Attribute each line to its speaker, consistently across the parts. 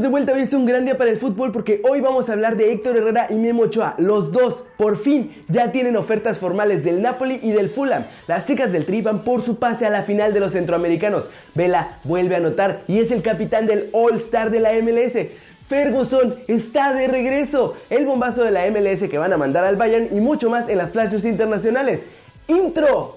Speaker 1: De vuelta, hoy es un gran día para el fútbol porque hoy vamos a hablar de Héctor Herrera y Memo Ochoa. Los dos, por fin, ya tienen ofertas formales del Napoli y del Fulham. Las chicas del Tri van por su pase a la final de los centroamericanos. Vela vuelve a anotar y es el capitán del All Star de la MLS. Ferguson está de regreso. El bombazo de la MLS que van a mandar al Bayern y mucho más en las flashes internacionales. Intro.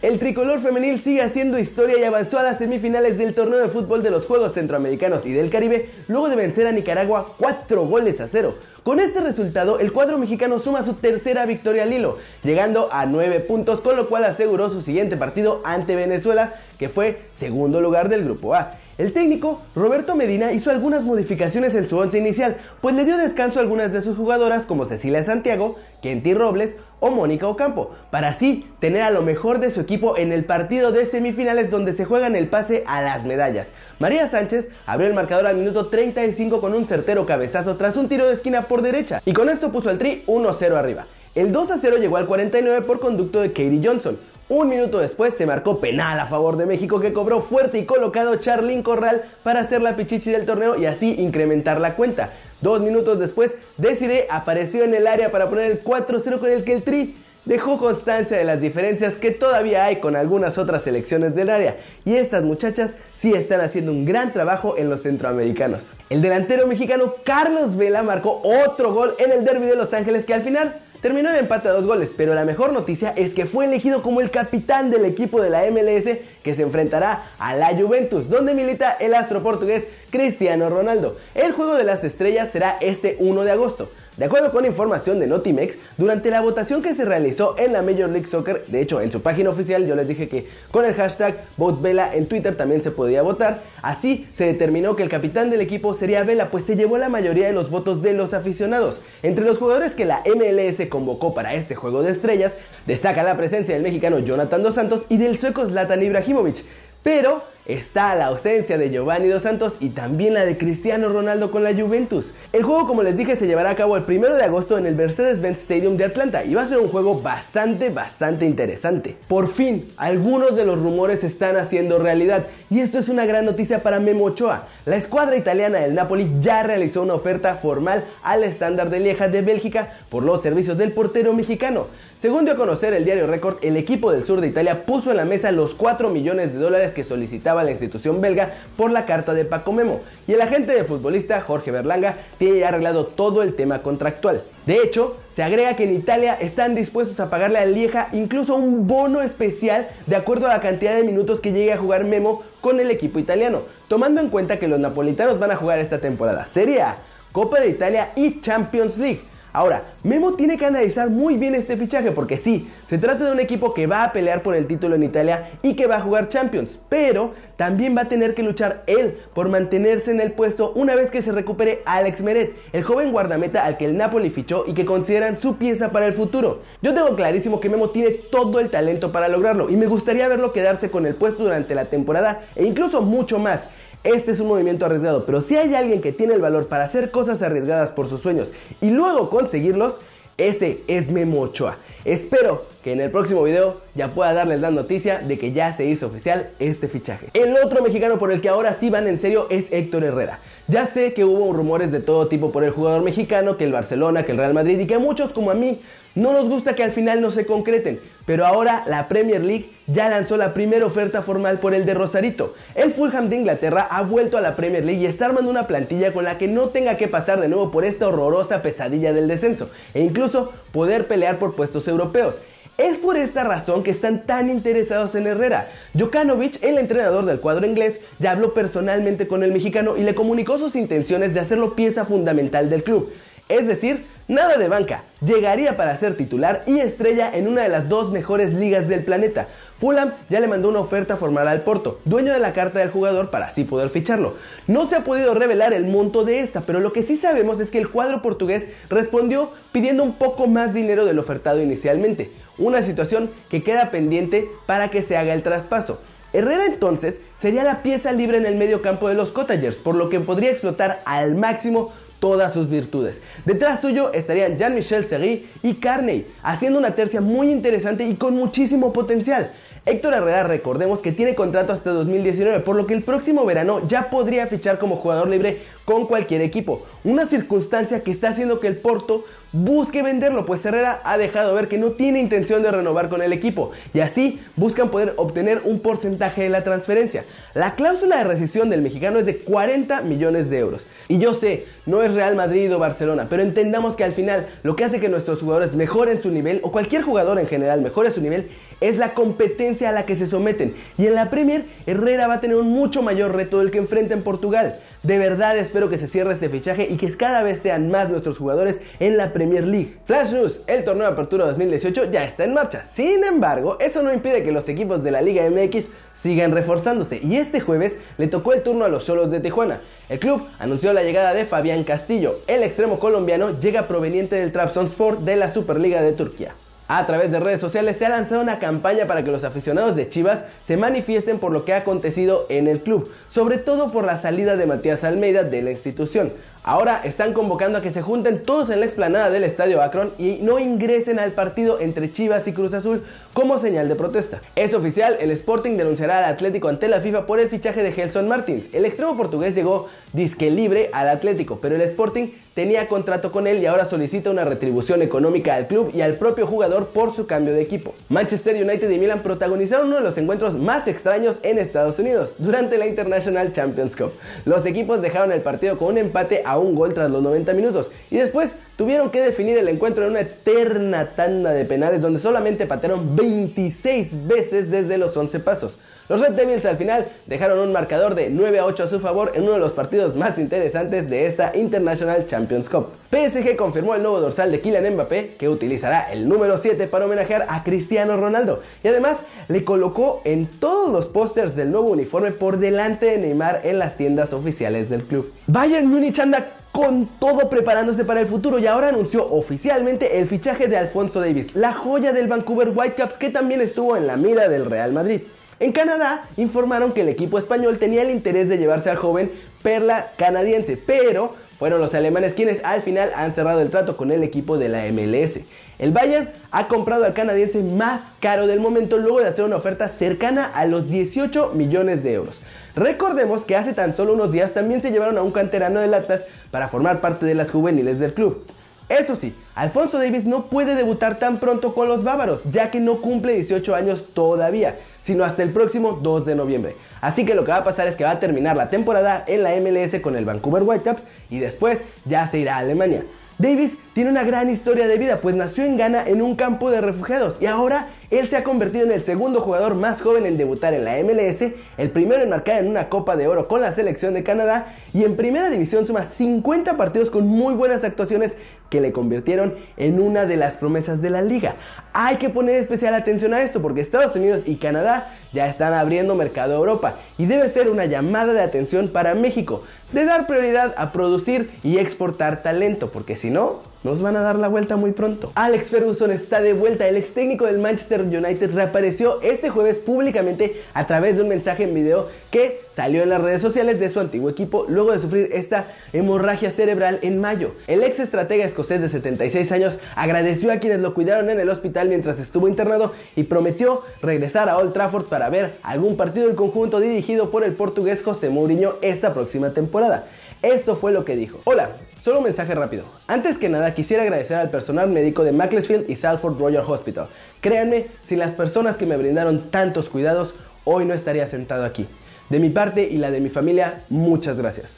Speaker 1: El tricolor femenil sigue haciendo historia y avanzó a las semifinales del torneo de fútbol de los Juegos Centroamericanos y del Caribe luego de vencer a Nicaragua 4 goles a 0. Con este resultado, el cuadro mexicano suma su tercera victoria al hilo, llegando a 9 puntos, con lo cual aseguró su siguiente partido ante Venezuela, que fue segundo lugar del grupo A. El técnico, Roberto Medina, hizo algunas modificaciones en su once inicial, pues le dio descanso a algunas de sus jugadoras como Cecilia Santiago, Kenty Robles o Mónica Ocampo, para así tener a lo mejor de su equipo en el partido de semifinales donde se juegan el pase a las medallas. María Sánchez abrió el marcador al minuto 35 con un certero cabezazo tras un tiro de esquina por derecha y con esto puso al Tri 1-0 arriba. El 2 0 llegó al 49 por conducto de Katie Johnson. Un minuto después se marcó penal a favor de México que cobró fuerte y colocado Charlín Corral para hacer la pichichi del torneo y así incrementar la cuenta. Dos minutos después, Desiree apareció en el área para poner el 4-0 con el que el Tri dejó constancia de las diferencias que todavía hay con algunas otras selecciones del área. Y estas muchachas sí están haciendo un gran trabajo en los centroamericanos. El delantero mexicano Carlos Vela marcó otro gol en el derby de Los Ángeles que al final Terminó en empate a dos goles, pero la mejor noticia es que fue elegido como el capitán del equipo de la MLS que se enfrentará a la Juventus, donde milita el astro portugués Cristiano Ronaldo. El juego de las estrellas será este 1 de agosto. De acuerdo con información de Notimex, durante la votación que se realizó en la Major League Soccer, de hecho en su página oficial yo les dije que con el hashtag VoteVela en Twitter también se podía votar, así se determinó que el capitán del equipo sería Vela, pues se llevó la mayoría de los votos de los aficionados. Entre los jugadores que la MLS convocó para este juego de estrellas, destaca la presencia del mexicano Jonathan Dos Santos y del sueco Zlatan Ibrahimovic. Pero está la ausencia de Giovanni Dos Santos y también la de Cristiano Ronaldo con la Juventus. El juego, como les dije, se llevará a cabo el 1 de agosto en el Mercedes-Benz Stadium de Atlanta y va a ser un juego bastante, bastante interesante. Por fin, algunos de los rumores están haciendo realidad y esto es una gran noticia para Memo Ochoa. La escuadra italiana del Napoli ya realizó una oferta formal al estándar de Lieja de Bélgica por los servicios del portero mexicano. Según dio a conocer el diario Record, el equipo del sur de Italia puso en la mesa los 4 millones de dólares que solicitaba la institución belga por la carta de Paco Memo, y el agente de futbolista Jorge Berlanga tiene ya arreglado todo el tema contractual. De hecho, se agrega que en Italia están dispuestos a pagarle a Lieja incluso un bono especial de acuerdo a la cantidad de minutos que llegue a jugar Memo con el equipo italiano, tomando en cuenta que los napolitanos van a jugar esta temporada Serie A, Copa de Italia y Champions League. Ahora, Memo tiene que analizar muy bien este fichaje porque sí, se trata de un equipo que va a pelear por el título en Italia y que va a jugar Champions, pero también va a tener que luchar él por mantenerse en el puesto una vez que se recupere Alex Meret, el joven guardameta al que el Napoli fichó y que consideran su pieza para el futuro. Yo tengo clarísimo que Memo tiene todo el talento para lograrlo y me gustaría verlo quedarse con el puesto durante la temporada e incluso mucho más. Este es un movimiento arriesgado, pero si hay alguien que tiene el valor para hacer cosas arriesgadas por sus sueños y luego conseguirlos, ese es Memo Ochoa. Espero que en el próximo video ya pueda darles la noticia de que ya se hizo oficial este fichaje. El otro mexicano por el que ahora sí van en serio es Héctor Herrera. Ya sé que hubo rumores de todo tipo por el jugador mexicano, que el Barcelona, que el Real Madrid y que a muchos como a mí no nos gusta que al final no se concreten, pero ahora la Premier League ya lanzó la primera oferta formal por el de Rosarito. El Fulham de Inglaterra ha vuelto a la Premier League y está armando una plantilla con la que no tenga que pasar de nuevo por esta horrorosa pesadilla del descenso e incluso poder pelear por puestos europeos. Es por esta razón que están tan interesados en Herrera. Jokanovic, el entrenador del cuadro inglés, ya habló personalmente con el mexicano y le comunicó sus intenciones de hacerlo pieza fundamental del club. Es decir, nada de banca, llegaría para ser titular y estrella en una de las dos mejores ligas del planeta. Fulham ya le mandó una oferta formal al Porto, dueño de la carta del jugador para así poder ficharlo. No se ha podido revelar el monto de esta, pero lo que sí sabemos es que el cuadro portugués respondió pidiendo un poco más dinero del ofertado inicialmente, una situación que queda pendiente para que se haga el traspaso. Herrera entonces sería la pieza libre en el medio campo de los Cottagers, por lo que podría explotar al máximo todas sus virtudes. Detrás suyo estarían Jean-Michel Seri y Carney, haciendo una tercia muy interesante y con muchísimo potencial. Héctor Herrera, recordemos que tiene contrato hasta 2019, por lo que el próximo verano ya podría fichar como jugador libre con cualquier equipo. Una circunstancia que está haciendo que el Porto busque venderlo, pues Herrera ha dejado ver que no tiene intención de renovar con el equipo y así buscan poder obtener un porcentaje de la transferencia. La cláusula de rescisión del mexicano es de 40 millones de euros. Y yo sé, no es Real Madrid o Barcelona, pero entendamos que al final lo que hace que nuestros jugadores mejoren su nivel, o cualquier jugador en general mejore su nivel, es la competencia a la que se someten. Y en la Premier, Herrera va a tener un mucho mayor reto del que enfrenta en Portugal. De verdad espero que se cierre este fichaje y que cada vez sean más nuestros jugadores en la Premier League. Flash News, el torneo de apertura 2018 ya está en marcha. Sin embargo, eso no impide que los equipos de la Liga MX sigan reforzándose y este jueves le tocó el turno a los Cholos de Tijuana. El club anunció la llegada de Fabián Castillo. El extremo colombiano llega proveniente del Trabzonspor de la Superliga de Turquía. A través de redes sociales se ha lanzado una campaña para que los aficionados de Chivas se manifiesten por lo que ha acontecido en el club, sobre todo por la salida de Matías Almeida de la institución. Ahora están convocando a que se junten todos en la explanada del Estadio Akron y no ingresen al partido entre Chivas y Cruz Azul como señal de protesta. Es oficial, el Sporting denunciará al Atlético ante la FIFA por el fichaje de Gelson Martins. El extremo portugués llegó disque libre al Atlético, pero el Sporting tenía contrato con él y ahora solicita una retribución económica al club y al propio jugador por su cambio de equipo. Manchester United y Milan protagonizaron uno de los encuentros más extraños en Estados Unidos durante la International Champions Cup. Los equipos dejaron el partido con un empate a un gol tras los 90 minutos y después tuvieron que definir el encuentro en una eterna tanda de penales donde solamente patearon 26 veces desde los 11 pasos. Los Red Devils al final dejaron un marcador de 9 a 8 a su favor en uno de los partidos más interesantes de esta International Champions Cup. PSG confirmó el nuevo dorsal de Kylian Mbappé, que utilizará el número 7 para homenajear a Cristiano Ronaldo. Y además le colocó en todos los pósters del nuevo uniforme por delante de Neymar en las tiendas oficiales del club. Bayern Munich anda con todo preparándose para el futuro y ahora anunció oficialmente el fichaje de Alfonso Davis, la joya del Vancouver Whitecaps que también estuvo en la mira del Real Madrid. En Canadá informaron que el equipo español tenía el interés de llevarse al joven Perla canadiense, pero fueron los alemanes quienes al final han cerrado el trato con el equipo de la MLS. El Bayern ha comprado al canadiense más caro del momento luego de hacer una oferta cercana a los 18 millones de euros. Recordemos que hace tan solo unos días también se llevaron a un canterano del Atlas para formar parte de las juveniles del club. Eso sí, Alfonso Davis no puede debutar tan pronto con los bávaros, ya que no cumple 18 años todavía sino hasta el próximo 2 de noviembre. Así que lo que va a pasar es que va a terminar la temporada en la MLS con el Vancouver Whitecaps y después ya se irá a Alemania. Davis tiene una gran historia de vida, pues nació en Ghana en un campo de refugiados y ahora él se ha convertido en el segundo jugador más joven en debutar en la MLS, el primero en marcar en una Copa de Oro con la selección de Canadá y en primera división suma 50 partidos con muy buenas actuaciones que le convirtieron en una de las promesas de la liga. Hay que poner especial atención a esto porque Estados Unidos y Canadá ya están abriendo mercado a Europa y debe ser una llamada de atención para México de dar prioridad a producir y exportar talento porque si no, nos van a dar la vuelta muy pronto. Alex Ferguson está de vuelta. El ex técnico del Manchester United reapareció este jueves públicamente a través de un mensaje en video que salió en las redes sociales de su antiguo equipo luego de sufrir esta hemorragia cerebral en mayo. El ex estratega escocés de 76 años agradeció a quienes lo cuidaron en el hospital mientras estuvo internado y prometió regresar a Old Trafford para ver algún partido del conjunto dirigido por el portugués José Mourinho esta próxima temporada. Esto fue lo que dijo. Hola, Solo un mensaje rápido. Antes que nada quisiera agradecer al personal médico de Macclesfield y Salford Royal Hospital. Créanme, sin las personas que me brindaron tantos cuidados, hoy no estaría sentado aquí. De mi parte y la de mi familia, muchas gracias.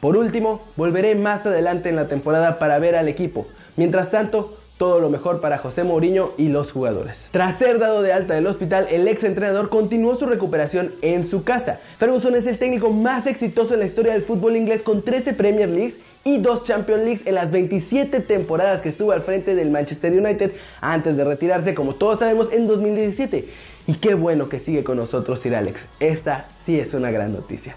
Speaker 1: Por último, volveré más adelante en la temporada para ver al equipo. Mientras tanto, todo lo mejor para José Mourinho y los jugadores. Tras ser dado de alta del hospital, el ex entrenador continuó su recuperación en su casa. Ferguson es el técnico más exitoso en la historia del fútbol inglés con 13 Premier Leagues y dos Champions Leagues en las 27 temporadas que estuvo al frente del Manchester United antes de retirarse, como todos sabemos, en 2017. Y qué bueno que sigue con nosotros Sir Alex. Esta sí es una gran noticia.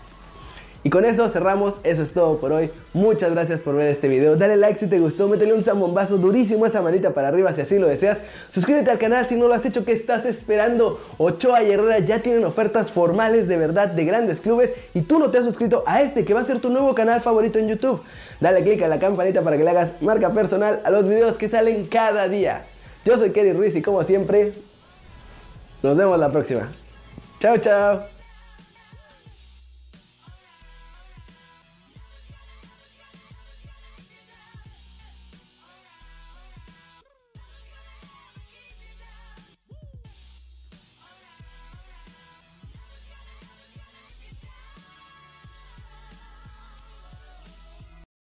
Speaker 1: Y con eso cerramos, eso es todo por hoy. Muchas gracias por ver este video. Dale like si te gustó, métele un zambombazo durísimo esa manita para arriba si así lo deseas. Suscríbete al canal si no lo has hecho, ¿qué estás esperando? Ochoa y Herrera ya tienen ofertas formales de verdad de grandes clubes y tú no te has suscrito a este que va a ser tu nuevo canal favorito en YouTube. Dale click a la campanita para que le hagas marca personal a los videos que salen cada día. Yo soy Kerry Ruiz y como siempre, nos vemos la próxima. Chao, chao.